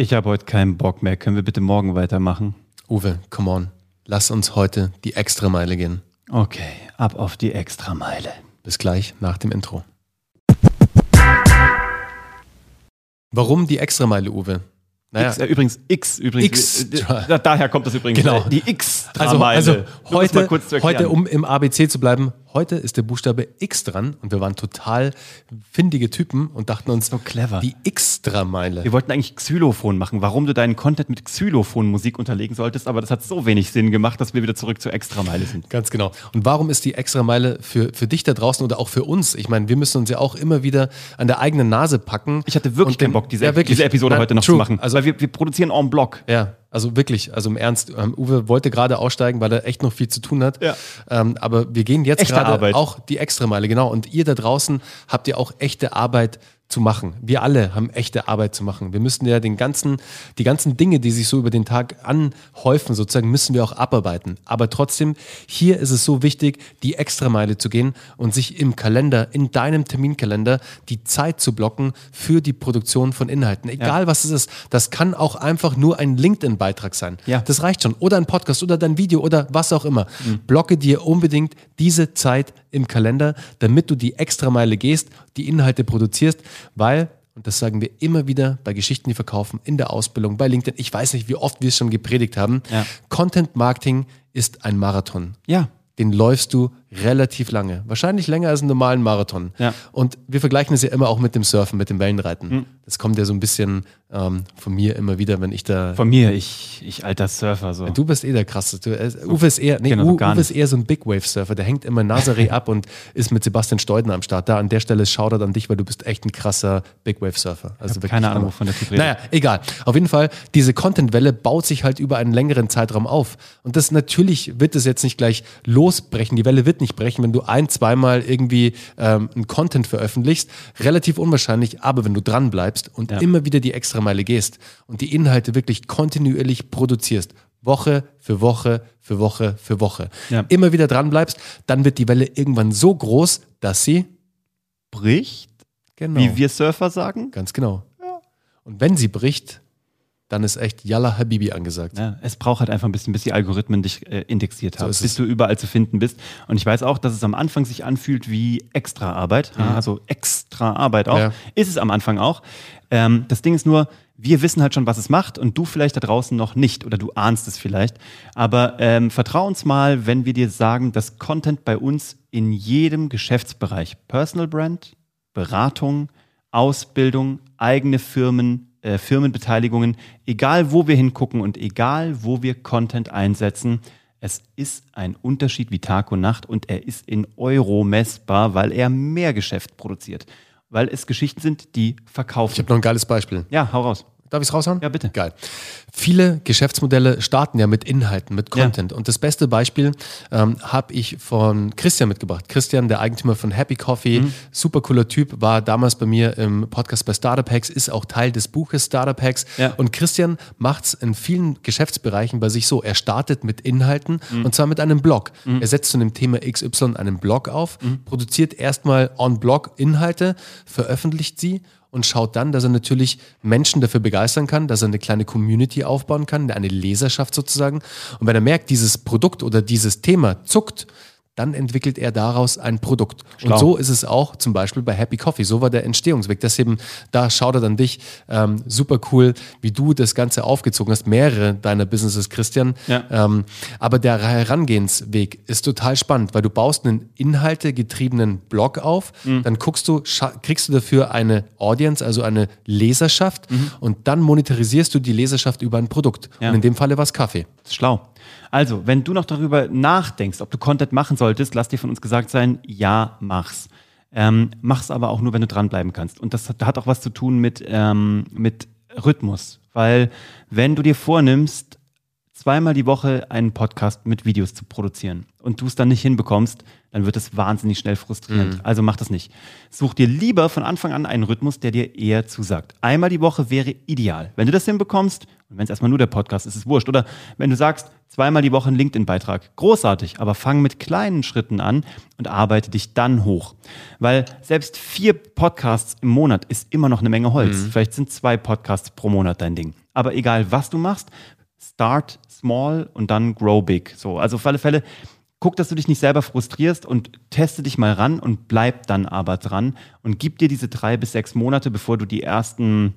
Ich habe heute keinen Bock mehr. Können wir bitte morgen weitermachen? Uwe, come on. Lass uns heute die Extrameile gehen. Okay, ab auf die Extrameile. Bis gleich nach dem Intro. Warum die Extrameile, Uwe? Naja. X, äh, übrigens, X, übrigens. X. Äh, daher kommt das übrigens. Genau. Die X. Also, also heute, heute, um im ABC zu bleiben, heute ist der Buchstabe X dran und wir waren total findige Typen und dachten uns, so clever. Die Extrameile. Wir wollten eigentlich Xylophon machen, warum du deinen Content mit Xylophon-Musik unterlegen solltest, aber das hat so wenig Sinn gemacht, dass wir wieder zurück zur Extrameile sind. Ganz genau. Und warum ist die Extrameile für, für dich da draußen oder auch für uns? Ich meine, wir müssen uns ja auch immer wieder an der eigenen Nase packen. Ich hatte wirklich keinen Bock, diese, ja, wirklich. diese Episode Nein, heute noch true. zu machen. Also, weil wir, wir produzieren en bloc. Ja, also wirklich, also im Ernst, ähm, Uwe wollte gerade aussteigen, weil er echt noch viel zu tun hat. Ja. Ähm, aber wir gehen jetzt gerade auch die Extrameile, genau. Und ihr da draußen habt ja auch echte Arbeit zu machen. Wir alle haben echte Arbeit zu machen. Wir müssen ja den ganzen, die ganzen Dinge, die sich so über den Tag anhäufen, sozusagen, müssen wir auch abarbeiten. Aber trotzdem, hier ist es so wichtig, die Extrameile zu gehen und sich im Kalender, in deinem Terminkalender, die Zeit zu blocken für die Produktion von Inhalten. Egal ja. was es ist. Das kann auch einfach nur ein LinkedIn-Beitrag sein. Ja. Das reicht schon. Oder ein Podcast oder dein Video oder was auch immer. Mhm. Blocke dir unbedingt diese Zeit im Kalender, damit du die Extrameile gehst, die Inhalte produzierst, weil und das sagen wir immer wieder bei Geschichten, die verkaufen, in der Ausbildung, bei LinkedIn. Ich weiß nicht, wie oft wir es schon gepredigt haben. Ja. Content Marketing ist ein Marathon. Ja. Den läufst du relativ lange. Wahrscheinlich länger als einen normalen Marathon. Ja. Und wir vergleichen es ja immer auch mit dem Surfen, mit dem Wellenreiten. Mhm. Das kommt ja so ein bisschen ähm, von mir immer wieder, wenn ich da. Von mir, ich, ich alter Surfer. So. Du bist eh der krasse. Du, äh, Uwe ist eher, nee, genau, Uwe ist eher so ein Big Wave Surfer. Der hängt immer Nazaré ab und ist mit Sebastian Steudner am Start. Da an der Stelle Shoutout an dich, weil du bist echt ein krasser Big Wave Surfer. Also keine Ahnung, wovon der Typ redet. Naja, egal. Auf jeden Fall, diese Content-Welle baut sich halt über einen längeren Zeitraum auf. Und das natürlich wird es jetzt nicht gleich losbrechen. Die Welle wird nicht brechen, wenn du ein zweimal irgendwie ähm, ein Content veröffentlichst. Relativ unwahrscheinlich, aber wenn du dran bleibst und ja. immer wieder die Extrameile gehst und die Inhalte wirklich kontinuierlich produzierst, Woche für Woche für Woche für Woche, ja. immer wieder dran bleibst, dann wird die Welle irgendwann so groß, dass sie bricht. Genau. Wie wir Surfer sagen. Ganz genau. Ja. Und wenn sie bricht, dann ist echt Yalla Habibi angesagt. Ja, es braucht halt einfach ein bisschen, bis die Algorithmen dich äh, indexiert haben, so bis du überall zu finden bist. Und ich weiß auch, dass es am Anfang sich anfühlt wie extra Arbeit, mhm. also extra Arbeit auch. Ja. Ist es am Anfang auch. Ähm, das Ding ist nur, wir wissen halt schon, was es macht und du vielleicht da draußen noch nicht oder du ahnst es vielleicht. Aber ähm, vertrau uns mal, wenn wir dir sagen, dass Content bei uns in jedem Geschäftsbereich, Personal Brand, Beratung, Ausbildung, eigene Firmen, äh, Firmenbeteiligungen, egal wo wir hingucken und egal wo wir Content einsetzen, es ist ein Unterschied wie Tag und Nacht und er ist in Euro messbar, weil er mehr Geschäft produziert. Weil es Geschichten sind, die verkaufen. Ich habe noch ein geiles Beispiel. Ja, hau raus. Darf ich es raushauen? Ja, bitte. Geil. Viele Geschäftsmodelle starten ja mit Inhalten, mit Content. Ja. Und das beste Beispiel ähm, habe ich von Christian mitgebracht. Christian, der Eigentümer von Happy Coffee, mhm. super cooler Typ, war damals bei mir im Podcast bei Startup Hacks, ist auch Teil des Buches Startup Hacks. Ja. Und Christian macht es in vielen Geschäftsbereichen bei sich so. Er startet mit Inhalten mhm. und zwar mit einem Blog. Mhm. Er setzt zu dem Thema XY einen Blog auf, mhm. produziert erstmal on-Blog Inhalte, veröffentlicht sie und schaut dann, dass er natürlich Menschen dafür begeistern kann, dass er eine kleine Community aufbauen kann, eine Leserschaft sozusagen. Und wenn er merkt, dieses Produkt oder dieses Thema zuckt, dann entwickelt er daraus ein Produkt. Schlau. Und so ist es auch zum Beispiel bei Happy Coffee. So war der Entstehungsweg. Deswegen, da schaut er dann dich. Ähm, super cool, wie du das Ganze aufgezogen hast. Mehrere deiner Businesses, Christian. Ja. Ähm, aber der Herangehensweg ist total spannend, weil du baust einen inhaltegetriebenen Blog auf, mhm. dann guckst du, kriegst du dafür eine Audience, also eine Leserschaft mhm. und dann monetarisierst du die Leserschaft über ein Produkt. Ja. Und in dem Falle war es Kaffee. Schlau. Also, wenn du noch darüber nachdenkst, ob du Content machen solltest, lass dir von uns gesagt sein, ja, mach's. Ähm, mach's aber auch nur, wenn du dranbleiben kannst. Und das hat, auch was zu tun mit, ähm, mit Rhythmus. Weil wenn du dir vornimmst, zweimal die Woche einen Podcast mit Videos zu produzieren und du es dann nicht hinbekommst, dann wird es wahnsinnig schnell frustrierend. Mhm. Also mach das nicht. Such dir lieber von Anfang an einen Rhythmus, der dir eher zusagt. Einmal die Woche wäre ideal. Wenn du das hinbekommst, und wenn es erstmal nur der Podcast ist, ist es wurscht. Oder wenn du sagst, zweimal die Woche einen LinkedIn-Beitrag, großartig, aber fang mit kleinen Schritten an und arbeite dich dann hoch. Weil selbst vier Podcasts im Monat ist immer noch eine Menge Holz. Mhm. Vielleicht sind zwei Podcasts pro Monat dein Ding. Aber egal, was du machst, start small und dann grow big. So, also auf alle Fälle, guck, dass du dich nicht selber frustrierst und teste dich mal ran und bleib dann aber dran und gib dir diese drei bis sechs Monate, bevor du die ersten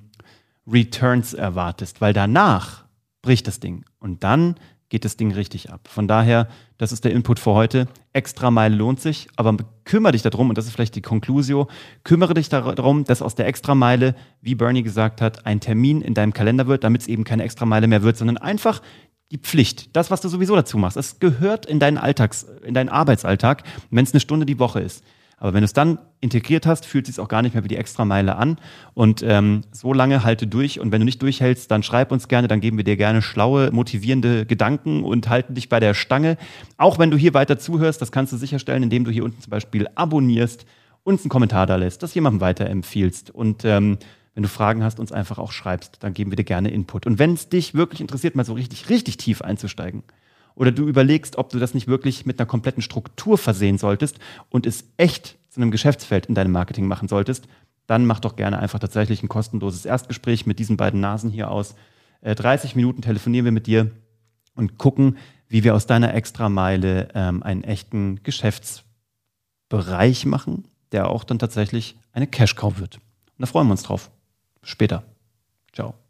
Returns erwartest, weil danach bricht das Ding und dann geht das Ding richtig ab. Von daher, das ist der Input für heute. Extra Meile lohnt sich, aber kümmere dich darum, und das ist vielleicht die Conclusio, kümmere dich darum, dass aus der Extra Meile, wie Bernie gesagt hat, ein Termin in deinem Kalender wird, damit es eben keine Extra Meile mehr wird, sondern einfach die Pflicht, das, was du sowieso dazu machst. Es gehört in deinen Alltags, in deinen Arbeitsalltag, wenn es eine Stunde die Woche ist. Aber wenn du es dann integriert hast, fühlt es sich auch gar nicht mehr wie die extra Meile an. Und ähm, so lange halte durch. Und wenn du nicht durchhältst, dann schreib uns gerne, dann geben wir dir gerne schlaue, motivierende Gedanken und halten dich bei der Stange. Auch wenn du hier weiter zuhörst, das kannst du sicherstellen, indem du hier unten zum Beispiel abonnierst, uns einen Kommentar da lässt, das jemandem weiterempfiehlst. Und ähm, wenn du Fragen hast, uns einfach auch schreibst, dann geben wir dir gerne Input. Und wenn es dich wirklich interessiert, mal so richtig, richtig tief einzusteigen, oder du überlegst, ob du das nicht wirklich mit einer kompletten Struktur versehen solltest und es echt zu einem Geschäftsfeld in deinem Marketing machen solltest, dann mach doch gerne einfach tatsächlich ein kostenloses Erstgespräch mit diesen beiden Nasen hier aus. 30 äh, Minuten telefonieren wir mit dir und gucken, wie wir aus deiner Extrameile ähm, einen echten Geschäftsbereich machen, der auch dann tatsächlich eine Cash-Cow wird. Und da freuen wir uns drauf. Später. Ciao.